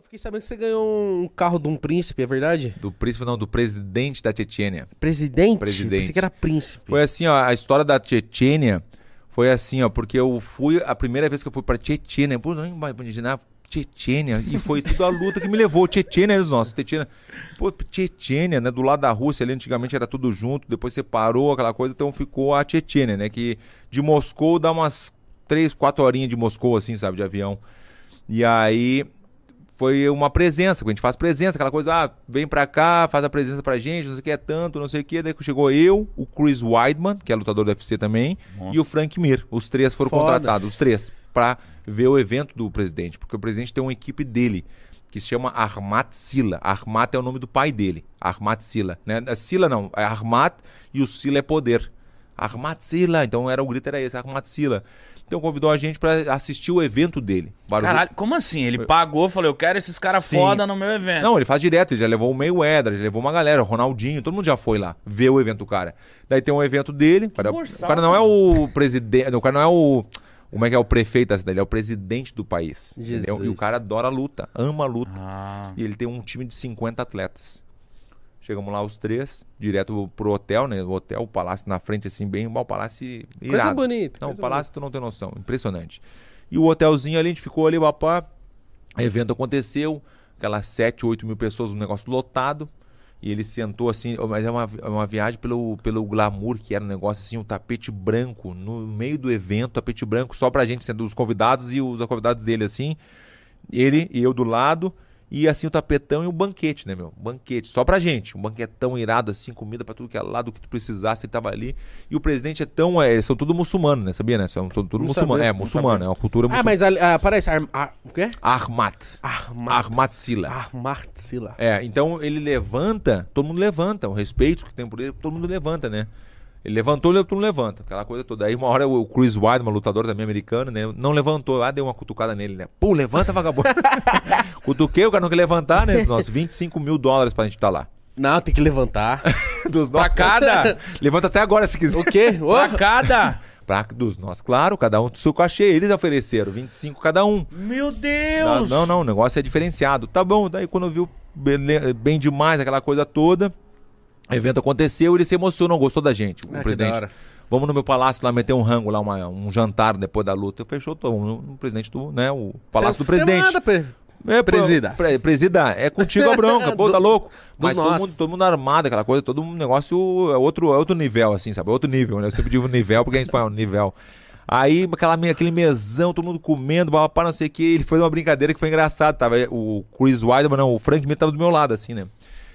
Eu fiquei sabendo que você ganhou um carro de um príncipe, é verdade? Do príncipe, não, do presidente da Tchetchênia. Presidente? Presidente. Pensei que era príncipe. Foi assim, ó, a história da Tchetchênia foi assim, ó, porque eu fui, a primeira vez que eu fui pra Tchetchênia, pô, vai imaginar, Tchetchênia, e foi tudo a luta que me levou, Tchetchênia dos nossos, Tchetchênia, pô, Tchetchênia, né, do lado da Rússia ali, antigamente era tudo junto, depois separou aquela coisa, então ficou a Tchetchênia, né, que de Moscou dá umas três, quatro horinhas de Moscou, assim, sabe, de avião. E aí foi uma presença, a gente faz presença, aquela coisa, ah, vem pra cá, faz a presença pra gente, não sei o que é tanto, não sei o que. Daí chegou eu, o Chris Weidman, que é lutador do UFC também, Nossa. e o Frank Mir. Os três foram Foda. contratados, os três, pra ver o evento do presidente, porque o presidente tem uma equipe dele. Que se chama Armat Sila. Armat é o nome do pai dele. Armat Sila. Né? Sila não, é Armat e o Sila é poder. Armat Sila. Então era o grito era esse, Armat Sila. Então convidou a gente pra assistir o evento dele. Barulho- Caralho, como assim? Ele pagou, falou, eu quero esses caras foda no meu evento. Não, ele faz direto, ele já levou o Mayweather, já levou uma galera, o Ronaldinho, todo mundo já foi lá ver o evento do cara. Daí tem um evento dele, o cara, borsal, o cara não é o presidente, o cara não é o como é que é o prefeito da cidade, ele é o presidente do país. Jesus. entendeu? E o cara adora a luta, ama a luta. Ah, E ele tem um time de 50 atletas. Chegamos lá os três, direto pro hotel, né? O hotel, o palácio na frente, assim, bem, o palácio irado. Coisa bonita. Não, o palácio tu não tem noção, impressionante. E o hotelzinho ali, a gente ficou ali, papá. Evento aconteceu, aquelas 7, 8 mil pessoas, um negócio lotado. E ele sentou assim, mas é uma, é uma viagem pelo, pelo glamour, que era um negócio assim, um tapete branco, no meio do evento, tapete branco, só pra gente, sendo os convidados e os convidados dele assim. Ele e eu do lado, e assim o tapetão e o banquete, né, meu? Banquete, só pra gente. Um banquetão irado, assim, comida pra tudo que é lado, que tu precisasse, ele tava ali. E o presidente é tão. É, são tudo muçulmano, né? Sabia, né? São, são tudo muçulmano. É, muçulmano, é uma cultura Ah, muçulmana. mas ali- ah, parece. Ar, ar, o quê? Ahmad. Armat. Ahmad Sila. Armatsila. É, então ele levanta, todo mundo levanta, o respeito que tem por ele, todo mundo levanta, né? Ele levantou, todo mundo levanta, aquela coisa toda. Aí uma hora o Chris Weidman, lutador também americano, né? Não levantou, ah, deu uma cutucada nele, né? Pô, levanta, vagabundo. Cutuquei, o cara não quer levantar, né? Nossa, 25 mil dólares pra gente estar lá. Não, tem que levantar. Dos pra nossos. cada? Levanta até agora se quiser. o quê? Ô, pra cada? Pra, dos nós, claro, cada um do seu cachê. Eles ofereceram 25 cada um. Meu Não, Deus! não, não, o negócio é diferenciado. Tá bom, daí quando viu bele- bem demais aquela coisa toda, o evento aconteceu, ele se emocionou, gostou da gente, o Ah, presidente. Vamos no meu palácio lá meter um rango lá, uma- um jantar depois da luta. Fechou todo mundo, o presidente do, né, o palácio do presidente. manda, pre- É, presida. Pre, presida, é contigo a bronca, pô, tá louco? Mas todo mundo, todo mundo armado, aquela coisa, todo um negócio é outro, é outro nível, assim, sabe? É outro nível, né? Eu sempre digo nível, porque é em espanhol, nível. Aí, aquela, aquele mesão, todo mundo comendo, papapá, não sei o que. Ele fez uma brincadeira que foi engraçado. Tava o Chris Weidman, não, o Frank Mir tava do meu lado, assim, né?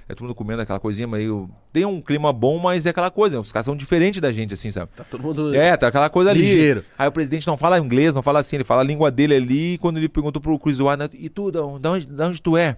É todo mundo comendo aquela coisinha meio. Tem um clima bom, mas é aquela coisa. Os caras são diferentes da gente, assim, sabe? Tá todo mundo. É, tá aquela coisa ali. Ligeiro. Aí o presidente não fala inglês, não fala assim, ele fala a língua dele ali. E quando ele perguntou pro Chris Weidman, e tu, da onde, da onde, da onde tu é?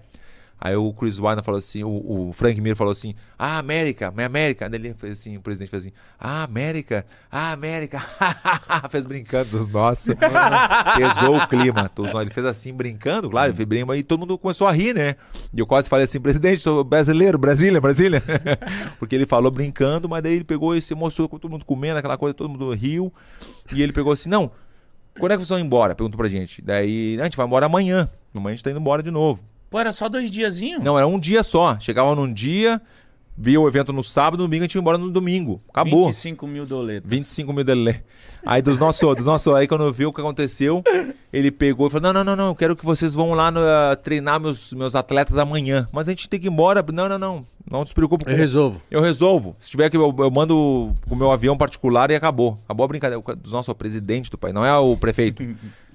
Aí o Chris Weidman falou assim, o, o Frank Mir falou assim, ah, América, minha América. Daí ele fez assim, o presidente fez assim, ah, América, ah, América. fez brincando dos nossos. Pesou o clima. Ele fez assim, brincando, claro, ele fez brinco, e todo mundo começou a rir, né? E eu quase falei assim, presidente, sou brasileiro, Brasília, Brasília. Porque ele falou brincando, mas daí ele pegou e se emocionou com todo mundo comendo, aquela coisa, todo mundo riu. E ele pegou assim, não, quando é que vocês vão embora? Perguntou pra gente. Daí, "Ah, a gente vai embora amanhã. Amanhã a gente tá indo embora de novo. Pô, era só dois diazinhos? Não, era um dia só. Chegava num dia, via o evento no sábado, no domingo a gente ia embora no domingo. Acabou. 25 mil doletas. 25 mil dele. Aí dos nossos, dos nossos, aí quando viu o que aconteceu, ele pegou e falou: Não, não, não, não, eu quero que vocês vão lá no, ah, treinar meus, meus atletas amanhã. Mas a gente tem que ir embora. Não, não, não. Não se preocupe com Eu resolvo. eu resolvo. Se tiver que eu, eu mando o meu avião particular e acabou. Acabou a brincadeira. O nosso presidente do país, não é o prefeito.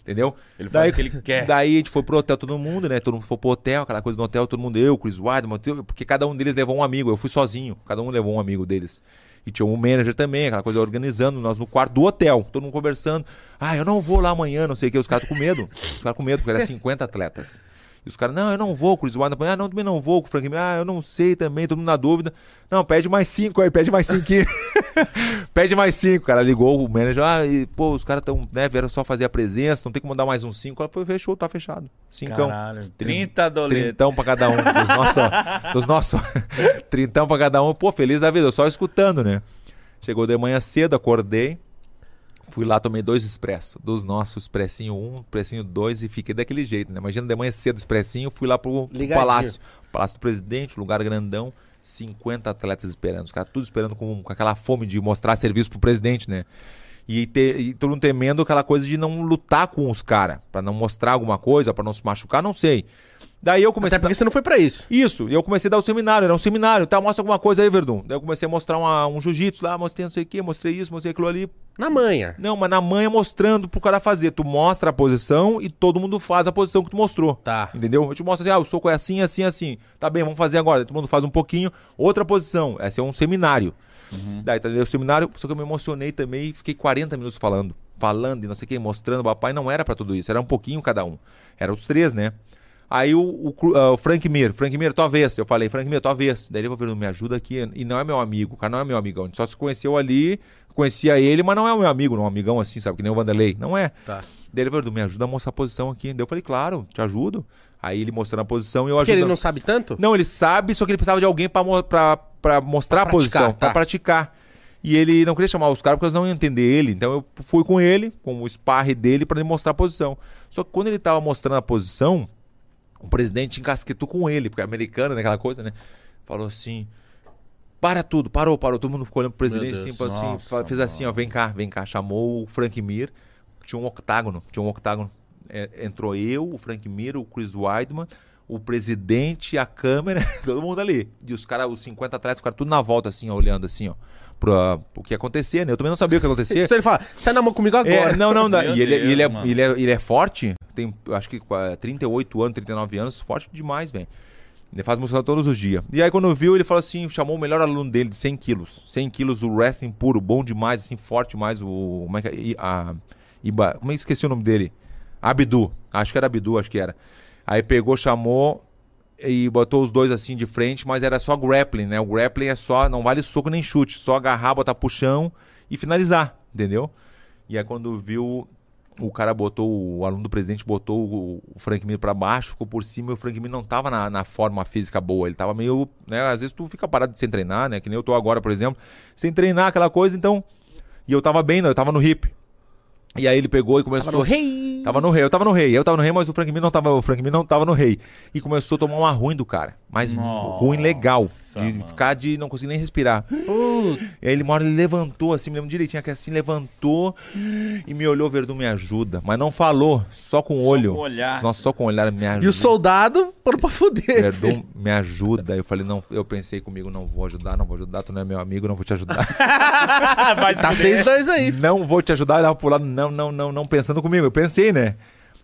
Entendeu? Ele faz o que ele quer. Daí a gente foi pro hotel, todo mundo, né? Todo mundo foi pro hotel, aquela coisa do hotel, todo mundo, eu, Chris Weidman, porque cada um deles levou um amigo. Eu fui sozinho, cada um levou um amigo deles. E tinha um manager também, aquela coisa organizando, nós no quarto do hotel, todo mundo conversando. Ah, eu não vou lá amanhã, não sei o que, os caras com medo. Os caras com medo, porque eram 50 atletas. E os caras, não, eu não vou, Chris Weidman, ah, não, também não vou, com o Frank, Mir, ah, eu não sei também, todo mundo na dúvida. Não, pede mais cinco aí, pede mais cinco pede mais cinco, cara. Ligou o manager, ah, e, pô, os caras estão, né, vieram só fazer a presença, não tem como mandar mais um cinco. Ela foi, fechou, tá fechado. Cincão. Caralho. 30 doletas. Trintão pra cada um. Dos nossos, dos nossos. Trintão pra cada um. Pô, feliz da vida, eu só escutando, né? Chegou de manhã cedo, acordei. Fui lá, tomei dois expresso, dos nossos, expressinho 1, expressinho 2 e fiquei daquele jeito, né? Imagina de manhã cedo, expressinho, fui lá pro, pro palácio. Palácio do Presidente, lugar grandão, 50 atletas esperando. Os caras tudo esperando com, com aquela fome de mostrar serviço pro presidente, né? E, te- e todo mundo temendo aquela coisa de não lutar com os caras, pra não mostrar alguma coisa, pra não se machucar, não sei. Daí eu comecei Até porque você não foi pra isso. isso, e eu comecei a dar o seminário, era um seminário, tá? Mostra alguma coisa aí, Verdun. Daí eu comecei a mostrar uma- um jiu-jitsu lá, mostrei não sei o que, mostrei isso, mostrei aquilo ali. Na manha. Não, mas na manha mostrando pro cara fazer. Tu mostra a posição e todo mundo faz a posição que tu mostrou. Tá. Entendeu? Eu te mostro assim, ah, o soco é assim, assim, assim. Tá bem, vamos fazer agora. Todo mundo faz um pouquinho, outra posição. Esse é um seminário. Daí tá o seminário, só que eu me emocionei também e fiquei 40 minutos falando. Falando e não sei o que, mostrando. Papai não era pra tudo isso, era um pouquinho cada um. Era os três, né? Aí o, o, ah, o Frank Mir, Frank Mir, tua vez. Eu falei, Frank Mir, tua vez. Daí ele falou, me ajuda aqui. E não é meu amigo, o cara não é meu amigão. A gente só se conheceu ali, conhecia ele, mas não é o meu amigo, não é um amigão assim, sabe? Que nem o Vanderlei. Não é. Tá. Daí ele falou, me ajuda a mostrar a posição aqui. Daí eu falei, claro, te ajudo. Aí ele mostrando a posição e eu Porque ajudando. ele não sabe tanto? Não, ele sabe, só que ele precisava de alguém pra mostrar Pra a posição, tá. praticar. E ele não queria chamar os caras porque eles não iam entender ele. Então eu fui com ele, com o sparre dele, pra ele mostrar a posição. Só que quando ele tava mostrando a posição, o presidente encasquetou com ele, porque é americano, né, aquela coisa, né? Falou assim: para tudo, parou, parou. Todo mundo ficou olhando pro presidente Deus, assim, falou assim, nossa, fa- fez assim, ó, vem cá, vem cá. Chamou o Frank Mir, tinha um octágono, tinha um octágono. É, entrou eu, o Frank Mir, o Chris Weidman, o presidente, a câmera, todo mundo ali. E os caras, os 50 atletas, ficaram tudo na volta, assim, ó, olhando assim, ó, pra, o que ia acontecer, né? Eu também não sabia o que ia acontecer. Então ele fala, sai na mão comigo É, agora. não, não, não. Meu E ele, Deus, ele, é, mano. ele, é, ele é forte, tem acho que qua- 38 anos, 39 anos, forte demais, velho. Ele faz musculação todos os dias. E aí quando viu, ele falou assim, chamou o melhor aluno dele de 100 quilos. 100 quilos, o wrestling puro, bom demais, assim, forte demais. O, como é que é? A, Iba, como é que esqueci o nome dele? Abdu. Acho que era Abdu, acho que era. Aí pegou, chamou e botou os dois assim de frente, mas era só grappling, né? O grappling é só, não vale soco nem chute, só agarrar, botar chão e finalizar, entendeu? E aí quando viu, o cara botou, o aluno do presidente botou o, Frank Mir pra baixo, ficou por cima e o Frank Mir não tava na, na forma física boa, ele tava meio, né? Às vezes tu fica parado sem treinar, né? Que nem eu tô agora, por exemplo, sem treinar aquela coisa, então... E eu tava bem, né? Eu tava no hip. E aí ele pegou e começou... Tava no rei. Tava no rei, eu tava no rei, eu tava no rei, mas o Frank Mir não tava, o Frank Mir não tava no rei. E começou a tomar uma ruim do cara, mas Nossa, ruim legal, de mano. ficar de não conseguir nem respirar. E aí ele uma hora ele levantou assim, me lembro direitinho que assim levantou e me olhou, Verdun me ajuda, mas não falou, só com o Só olho. com o olhar. Nossa, só com o olhar me ajuda. E o soldado foram pra fuder. Verdun me ajuda. Eu falei, não, eu pensei comigo, não vou ajudar, não vou ajudar, tu não é meu amigo, não vou te ajudar. Tá se fuder. 6-2 aí. não vou te ajudar, olhava pro lado, não, não, não, não pensando comigo. Eu pensei, né?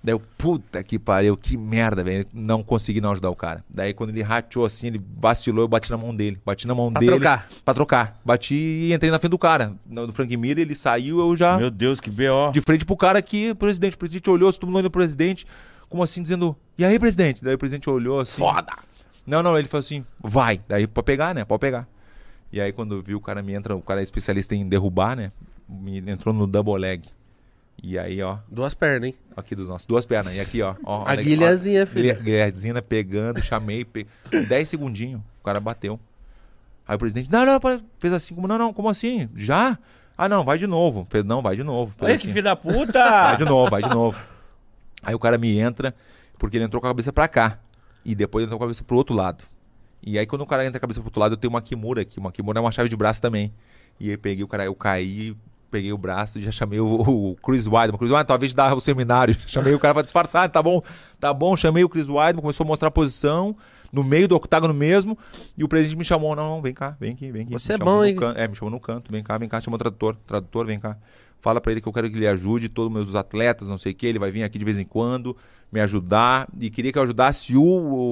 Daí eu, puta que pariu, que merda, velho. Não consegui não ajudar o cara. Daí quando ele rateou assim, ele vacilou, eu bati na mão dele. Bati na mão Pra dele. trocar. Pra trocar. Bati e entrei na frente do cara. Do Frank Mir, ele saiu, eu já. Meu Deus, que B.O. De frente pro cara aqui, presidente. O presidente olhou, todo mundo olhando pro presidente, como assim, dizendo, e aí, presidente? Daí o presidente olhou assim. Foda. Não, não, ele falou assim, vai. Daí pode pegar, né? Pode pegar. E aí quando viu o cara me entra, o cara é especialista em derrubar, né? Me entrou no double leg. E aí, ó, Duas pernas, hein? aqui dos nossos, duas pernas. E aqui, ó. ó A guilhazinha, filho. guilha- Guilhazinha pegando, chamei, pe... 10 segundinhos, o cara bateu. Aí o presidente, não, não, fez assim, como, não, não, como assim? Já? Ah, não, vai de novo. Fez, não, vai de novo. Fez Olha assim. que filho da Vai puta! de novo, vai de novo. Aí o cara me entra, porque ele entrou com a cabeça pra cá. E depois ele entrou com a cabeça pro outro lado. E aí quando o cara entra com a cabeça pro outro lado, eu tenho uma kimura aqui. Uma kimura é uma chave de braço também. E aí peguei o cara, eu caí, peguei o braço e já chamei o, o Chris Weidman. Chris Weidman, talvez dar o seminário. Chamei o cara pra disfarçar, tá bom, tá bom. Chamei o Chris Weidman, começou a mostrar a posição. No meio do octágono mesmo, e o presidente me chamou, não, não, vem cá, vem aqui, vem aqui. Você Me é bom, hein? can- É, me chamou no canto, vem cá, vem cá, chamou o tradutor, tradutor, vem cá. Fala pra ele que eu quero que ele ajude todos os meus atletas, não sei o que, ele vai vir aqui de vez em quando, me ajudar, e queria que eu ajudasse o,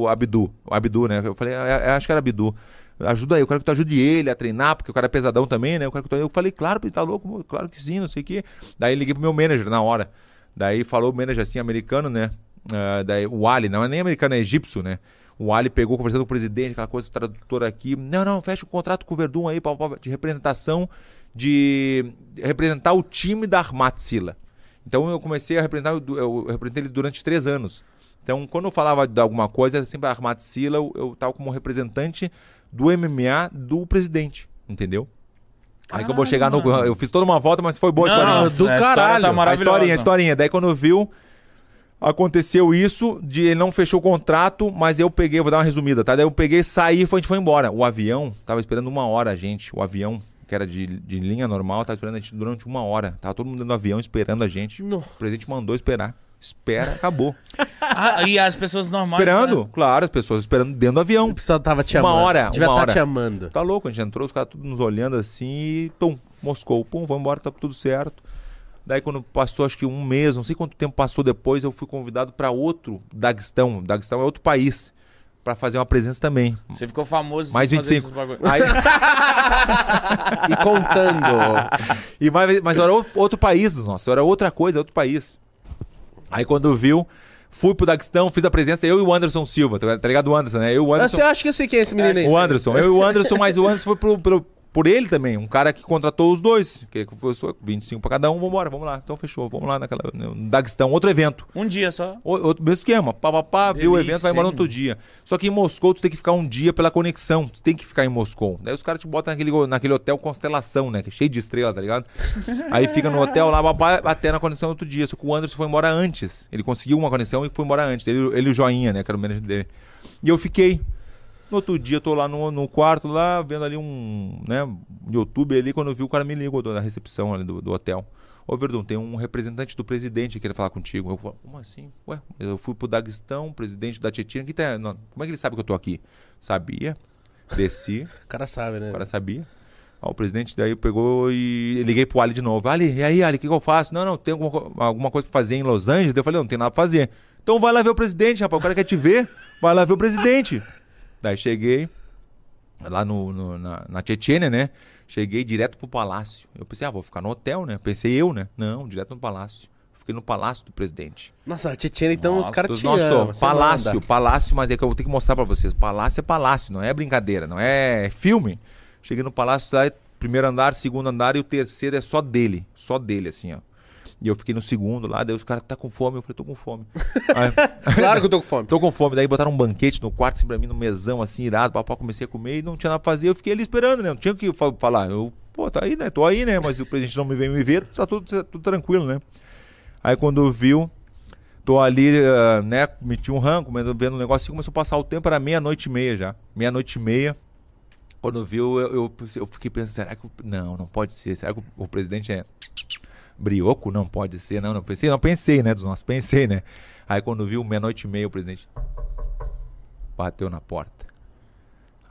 o Abdu, o Abdu, né? Eu falei, "É, é, acho que era Abdu. Ajuda aí, eu quero que tu ajude ele a treinar, porque o cara é pesadão também, né? Eu, quero que tu... eu falei, claro, ele tá louco, claro que sim, não sei o quê. Daí liguei pro meu manager na hora. Daí falou o manager assim, americano, né? Ah, daí o Ali, não é nem americano, é egípcio, né? O Ali pegou conversando com o presidente, aquela coisa, o tradutor aqui. Não, não, fecha o contrato com o Verdun aí, pá, pá, de representação, de representar o time da Armat Sila. Então eu comecei a representar, eu, eu representei ele durante três anos. Então quando eu falava de alguma coisa, sempre a Armat Sila, eu, eu tava como representante do MMA do presidente, entendeu? Aí que eu vou chegar no. Eu fiz toda uma volta, mas foi boa a Não, historinha. não, do a história caralho. tá A historinha, a historinha. Daí quando viu, aconteceu isso, de ele não fechou o contrato, mas eu peguei, vou dar uma resumida, tá? Daí eu peguei, saí e a gente foi embora. O avião tava esperando uma hora a gente. O avião, que era de, de linha normal, tava esperando a gente durante uma hora. Tava todo mundo dentro do avião esperando a gente. No. O presidente mandou esperar. Espera, acabou. Ah, e as pessoas normais. esperando, né? claro, as pessoas esperando dentro do avião. O pessoal tava te Uma amando. hora, Devia uma tá hora. te amando. Tá louco, a gente entrou, os caras tudo nos olhando assim e pum, Moscou, pum, vamos embora, tá tudo certo. Daí quando passou acho que um mês, não sei quanto tempo passou depois, eu fui convidado para outro Daguestão. Daguestão é outro país para fazer uma presença também. Você ficou famoso Mais de fazer 25. esses bagulho. Aí, E contando. e mais, mas era outro país dos nossos, era outra coisa, outro país. Aí quando viu, fui pro Daguestão, fiz a presença, eu e o Anderson Silva, tá tá ligado o Anderson, né? Eu e o Anderson. Você acha que eu sei quem é esse menino aí? O Anderson, eu e o Anderson, mas o Anderson foi pro, pro- por ele também, um cara que contratou os dois, que foi só 25 pra cada um, vambora, vamos lá. Então fechou, vamos lá naquela, no Daguestão, outro evento. Um dia só. O- Outro mesmo esquema, pá, pá, pá, viu o evento, vai embora no outro dia. Só que em Moscou tu tem que ficar um dia pela conexão, tu tem que ficar em Moscou. Daí os caras te botam naquele, naquele hotel Constelação, né, que é cheio de estrelas, tá ligado? Aí fica no hotel lá, babá, até na conexão no outro dia. Só que o Anderson foi embora antes. Ele conseguiu uma conexão e foi embora antes. Ele, ele o Joinha, né, que era o manager dele. E eu fiquei. No outro dia, eu tô lá no, no quarto, lá, vendo ali um, né, YouTube ali, quando eu vi o cara me ligou da recepção ali do, do hotel. Ô, Verdun, tem um representante do presidente que quer falar contigo. Eu falo, como assim? Ué, eu fui pro Daguestão, presidente da Tietchan, que tá, não, como é que ele sabe que eu tô aqui? Sabia, desci, O cara sabe, né? o cara sabia. O presidente daí pegou e liguei pro Ali de novo. Ali, e aí, Ali, o que, que eu faço? Não, não, tem alguma, alguma coisa pra fazer em Los Angeles? Eu falei, não, não tem nada pra fazer. Então vai lá ver o presidente, rapaz. O cara quer te ver, vai lá ver o presidente. Daí cheguei lá no, no- na, na Tchetchênia, né? Cheguei direto pro palácio. Eu pensei, ah, vou ficar no hotel, né? Pensei eu, né? Não, direto no palácio. Fiquei no palácio do presidente. Nossa, a Tchetchênia, então, os Nossa, caras te nossos, amam. você palácio, manda. palácio, mas é que eu vou ter que mostrar pra vocês. Palácio é palácio, não é brincadeira, não é filme. Cheguei no palácio lá, primeiro andar, segundo andar e o terceiro é só dele, só dele, assim, ó. E eu fiquei no segundo lá, daí os caras tá com fome, eu falei, tô com fome. Aí, Claro que eu tô com fome. tô com fome, daí botaram um banquete no quarto, assim, pra mim, no mesão, assim, irado, papai, comecei a comer e não tinha nada pra fazer, eu fiquei ali esperando, né, não tinha o que fa- falar. Eu, pô, tá aí, né, tô aí, né, mas o presidente não me vem me ver, tá tudo, tudo tranquilo, né. Aí quando viu, tô ali, ah, né, meti um ranco, vendo um negocinho, começou a passar o tempo, era meia-noite e meia já. Meia-noite e meia. Quando viu, eu, eu, eu fiquei pensando, será que. o- Não, não pode ser. Será que o, o presidente é brioco? Não pode ser, não. Não pensei, não pensei, né, dos nossos, pensei, né. Aí quando viu, meia-noite e meia, o presidente bateu na porta.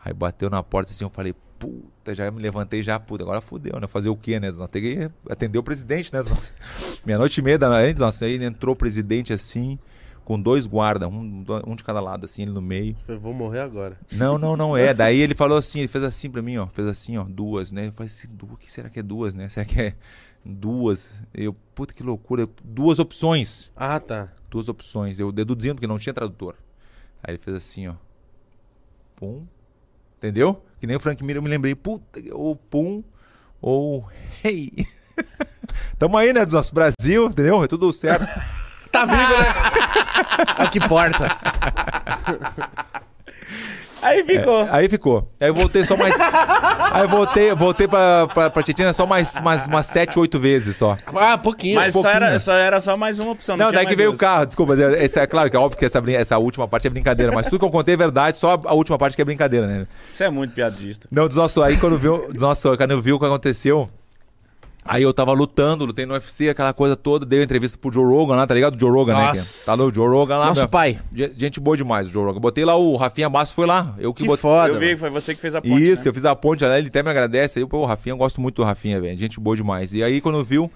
Aí bateu na porta assim, eu falei, puta, já me levantei já, puta, agora fudeu, né? Fazer o quê, né? Nós tem que atender o presidente, né? Meia-noite e meia da noite, nossa, aí entrou o presidente assim, com dois guardas, um, um de cada lado, assim, ele no meio. Eu vou morrer agora. Não, não, não é. Daí ele falou assim, ele fez assim pra mim, ó. Fez assim, ó, duas, né? Eu falei assim, duas, o que será que é duas, né? Será que é duas? Eu, puta que loucura. Duas opções. Ah, tá. Duas opções. Eu deduzindo que não tinha tradutor. Aí ele fez assim, ó. Pum. Entendeu? Que nem o Frank Miller, eu me lembrei, puta, ou pum, ou hey. Tamo aí, né, dos nossos Brasil, entendeu? É tudo certo. Tá vivo, né? Olha que porta. Aí ficou. Aí ficou. Aí eu voltei só mais. aí eu voltei, voltei pra, pra, pra Tietchan só mais, mais umas sete, oito vezes só. Ah, pouquinho. Mas só pouquinho. era, só era só mais uma opção. Não, Não, tinha daí que veio o duas. carro, desculpa. Esse é claro que é óbvio que essa, brin- essa última parte é brincadeira, mas tudo que eu contei é verdade, só a última parte que é brincadeira, né? Você é muito piadista. Não, dos nossos, aí quando viu, dos nossos, quando eu vi o que aconteceu, aí eu tava lutando, lutei no UFC, aquela coisa toda, dei uma entrevista pro Joe Rogan lá, tá ligado? O Joe Rogan, né? Nossa. que- Tá no Joe Rogan lá. Nosso meu. pai. Ge- Gente boa demais, o Joe Rogan. Botei lá o Rafinha Basso, foi lá. Eu que, Que botei. foda. eu vi, mano. foi você que fez a ponte, Isso, né? eu fiz a ponte lá, ele até me agradece. Aí, pô, o Rafinha, eu gosto muito do Rafinha, velho. Gente boa demais. E aí, quando viu,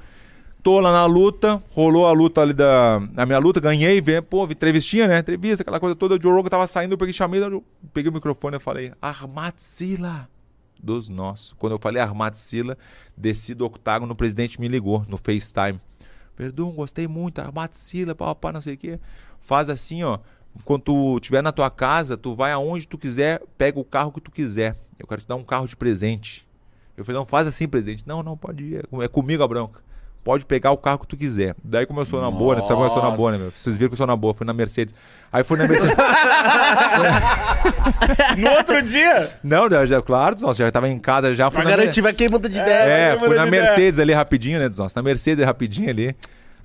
tô lá na luta, rolou a luta ali da. A minha luta, ganhei, vem, pô, vi entrevistinha, né? Entrevista, aquela coisa toda. O Joe Rogan tava saindo, eu peguei, chamei, eu peguei o microfone e falei, Armatsila dos nossos. Quando eu falei Armatsila, desci do octágono, o presidente me ligou no FaceTime. Verdun, gostei muito, Armatsila, pá, pá, não sei o quê. Faz assim, ó. Quando tu estiver na tua casa, tu vai aonde tu quiser, pega o carro que tu quiser. Eu quero te dar um carro de presente. Eu falei, não faz assim, presidente. Não, não, pode ir. É É comigo a bronca. Pode pegar o carro que tu quiser. Daí como eu sou na boa, né? Tu sabe como eu sou na boa, né, meu? Vocês viram que eu sou na boa, fui na Mercedes. Aí fui na Mercedes. No outro dia. não, eu já, claro, já tava em casa já. Fui Pra garantir, vai queimando de ideia. É, fui na ideia. Mercedes ali rapidinho, né, nossa, na Mercedes rapidinho ali.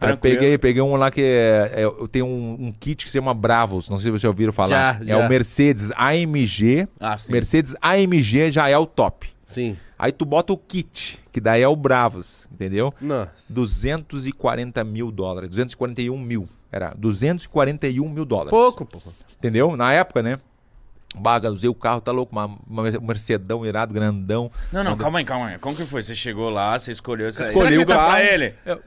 Aí peguei, peguei um lá que é, é- eu tenho um, um kit que se chama Bravos, não sei se vocês já ouviram falar. Já, é já. o Mercedes AMG. Ah, sim. Mercedes AMG já é o top. Sim. Aí tu bota o kit, que daí é o Bravos, entendeu? Nossa. 240 mil dólares, 241 mil. Era 241 mil dólares. Pouco, pô. Entendeu? Na época, né? Baga, usei o carro, tá louco, uma, uma Mercedão irado, grandão. Não, não, calma aí, calma aí. Como que foi? Você chegou lá, você escolheu, você Escolhi o dá carro. pra ele. Eu-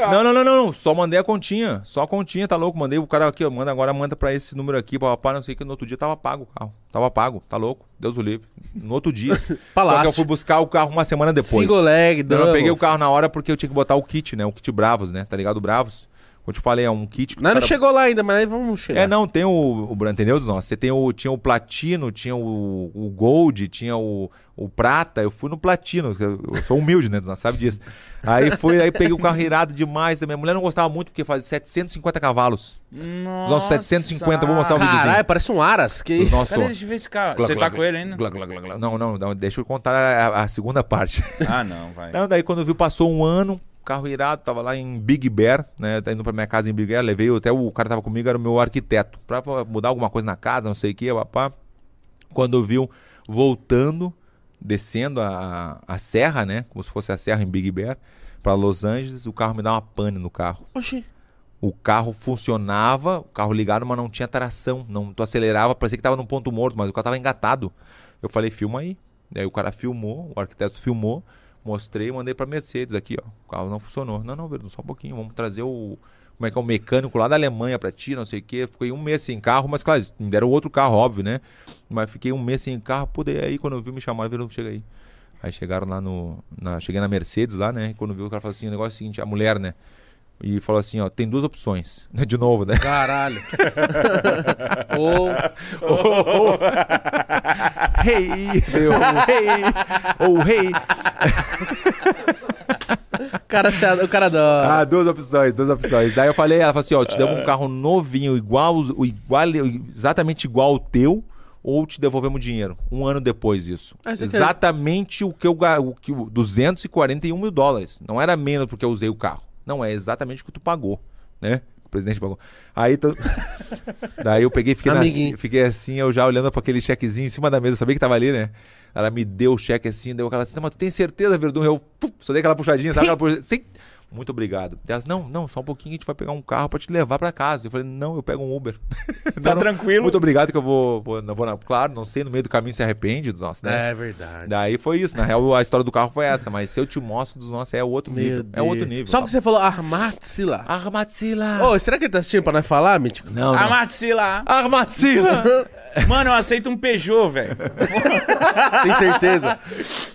ó. Não, não, não, não, não. Só mandei a continha. Só a continha, tá louco? Mandei o cara aqui, ó. Manda agora, manda pra esse número aqui, papai, não sei o que. No outro dia tava pago o carro. Tava pago, tá louco? Deus o livre. No outro dia. Só que eu Palácio. fui buscar o carro uma semana depois. Single leg, Eu double. não peguei o carro na hora porque eu tinha que botar o kit, né? O kit Bravos, né? Tá ligado? Bravos. Como eu te falei, é um kit que Nós não cara- chegou lá ainda, mas aí vamos chegar. É, não, tem o, o entendeu? Nossa, você tem o, tinha o platino, tinha o, o gold, tinha o, o prata. Eu fui no platino, eu, eu sou humilde, né? Não sabe disso. Aí fui, aí peguei o carro irado demais. Minha mulher não gostava muito porque fazia 750 cavalos. Nossa. Nossa, 750, vou mostrar o vídeo. Caralho, parece um Aras. Que isso? nossos- Cadê? Deixa eu ver esse carro. Glá, Você glá, tá glá, com ele ainda? glá, glá, glá, glá. Não, não, não, deixa eu contar a, a segunda parte. Ah, não, vai. Não, daí quando viu, passou um ano, carro irado, tava lá em Big Bear, né? Tá indo pra minha casa em Big Bear, levei até o cara tava comigo, era o meu arquiteto, pra mudar alguma coisa na casa, não sei o que, papá. Quando viu, voltando, descendo a, a serra, né? Como se fosse a serra em Big Bear, pra Los Angeles, o carro me dá uma pane no carro. Oxi. O carro funcionava, o carro ligado, mas não tinha tração. Não, tu acelerava, parecia que tava num ponto morto, mas o carro tava engatado. Eu falei, filma aí. Daí o cara filmou, o arquiteto filmou, mostrei mandei pra Mercedes aqui, ó. O carro não funcionou. Não, não, Verdun, só um pouquinho. Vamos trazer o. Como é que é o mecânico lá da Alemanha pra ti, não sei o quê. Fiquei um mês sem carro, mas claro, me deram outro carro, óbvio, né? Mas fiquei um mês sem carro, daí aí quando eu vi, me chamaram, Verdun, chega aí. Aí chegaram lá no. Na, cheguei na Mercedes lá, né? E quando viu, o cara falou assim: o negócio é o seguinte, a mulher, né? E falou assim, ó, tem duas opções. De novo, né? Caralho. Ou. Hey! Eu, hey! Ou hey! Cara, se a- o cara da. Ah, duas opções, duas opções. Daí eu falei, ela falou assim, ó, te damos um carro novinho, igual, o igual, exatamente igual ao teu, ou te devolvemos dinheiro. Um ano depois isso. Ah, você quer- exatamente o que eu o que o 241 mil dólares. Não era menos porque eu usei o carro. Não, é exatamente o que tu pagou, né? O presidente pagou. Aí tu... Daí eu peguei, fiquei, na- fiquei assim, eu já olhando para aquele chequezinho em cima da mesa, sabia que tava ali, né? Ela me deu o cheque assim, deu aquela assim, mas tu tem certeza, Verdun? Eu puf, só dei aquela puxadinha, sabe? Aquela puxadinha, Sim. Muito obrigado. Elas, não, não, só um pouquinho a gente vai pegar um carro pra te levar pra casa. Eu falei, não, eu pego um Uber. Tá Não, tranquilo? Muito obrigado que eu vou, vou, não vou na- claro, não sei, no meio do caminho se arrepende dos nossos, né? É verdade. Daí foi isso. Na real, a história do carro foi essa, mas se eu te mostro dos nossos, é outro Meu nível. É outro Deus. nível. Só que você falou Armatsila. Armatsila! Ô, será que ele tá assistindo pra nós falar, Mítico? Não, não. Amatsila. Armatsila! Mano, eu aceito um Peugeot, velho. Tem certeza?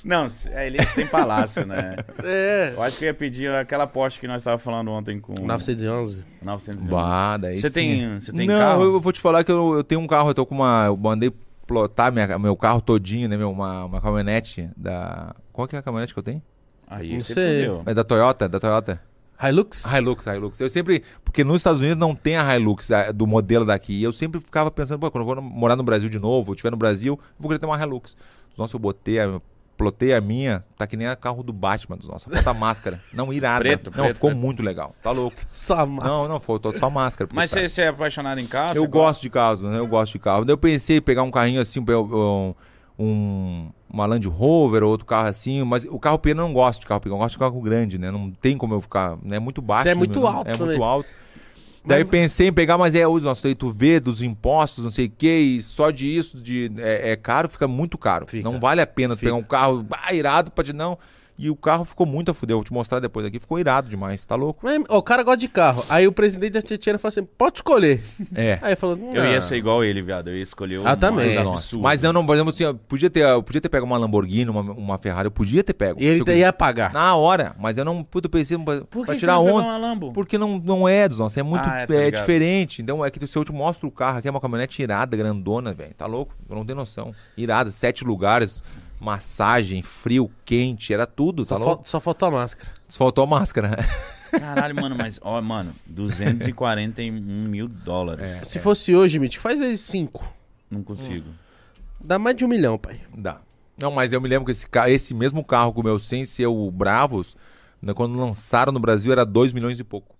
Não, é, ele tem palácio, né? é. Eu acho que eu ia pedir aquela Porsche que nós estávamos falando ontem com... 911. 911. Bah, daí Você sim. tem, você tem não, carro? eu vou te falar que eu, eu tenho um carro, eu tô com uma. Eu mandei plotar minha, meu carro todinho, né? Meu, uma, uma caminhonete da. Qual que é a caminhonete que eu tenho? Aí Não você sei. fudeu. É da Toyota, da Toyota. Hilux? Hilux, Hilux. Eu sempre. Porque nos Estados Unidos não tem a Hilux a- do modelo daqui. E eu sempre ficava pensando, pô, quando eu vou morar no Brasil de novo, eu estiver no Brasil, eu vou querer ter uma Hilux. Nossa, eu botei a. Plotei a minha, tá que nem a carro do Batman dos nossos. Falta a máscara. Não, irada. Preto, não, preto, ficou preto. muito legal. Tá louco. Só massa. Não, não, faltou só máscara. Mas tá- você, você é apaixonado em carro? eu gosto de carros, né? Eu gosto de carro. Daí eu pensei em pegar um carrinho assim, um, um, uma Land Rover ou outro carro assim, mas o carro pequeno eu não gosto de carro pequeno, eu gosto de carro grande, né? Não tem como eu ficar, né? É muito baixo. Você é né, muito meu? alto É também. muito alto. Daí pensei em pegar, mas é, os nossos daí tu vê dos impostos, não sei o que, e só de isso, de, é, é caro, fica muito caro. Fica. Não vale a pena Fica. pegar um carro ah, irado pra te não. E o carro ficou muito a fuder, eu vou te mostrar depois aqui, ficou irado demais, tá louco? Mas, ó, o cara gosta de carro. Aí o presidente da Tietchan falou assim: pode escolher. É. Aí falou: Eu ia ser igual ele, viado. Eu ia escolher o Ah, também. absurdo. Mas eu não, por exemplo, assim, eu podia ter, eu podia ter pego uma Lamborghini, uma, uma Ferrari, eu podia ter pego. E ele eu- ia pagar. Na hora, mas eu não, puta, eu pensei pra, Por pra que tirar você não pegou onda. uma Lambo? Porque não, não é dos nossos, é muito Ah, é, é, tá ligado. diferente. Então é que se eu te mostro o carro aqui, é uma caminhonete irada, grandona, velho. Tá louco? Eu não tenho noção. Irada, sete lugares, massagem, frio, quente, era tudo, tá Só, fal- só faltou a máscara. Só faltou a máscara. Caralho, mano, mas, ó, mano, 241 mil dólares. Se fosse hoje, Mitch, faz vezes 5. Não consigo. Dá mais de um milhão, pai. Dá. Não, mas eu me lembro que esse, ca- esse mesmo carro com o meu sem ser o Bravos, né, quando lançaram no Brasil era 2 milhões e pouco.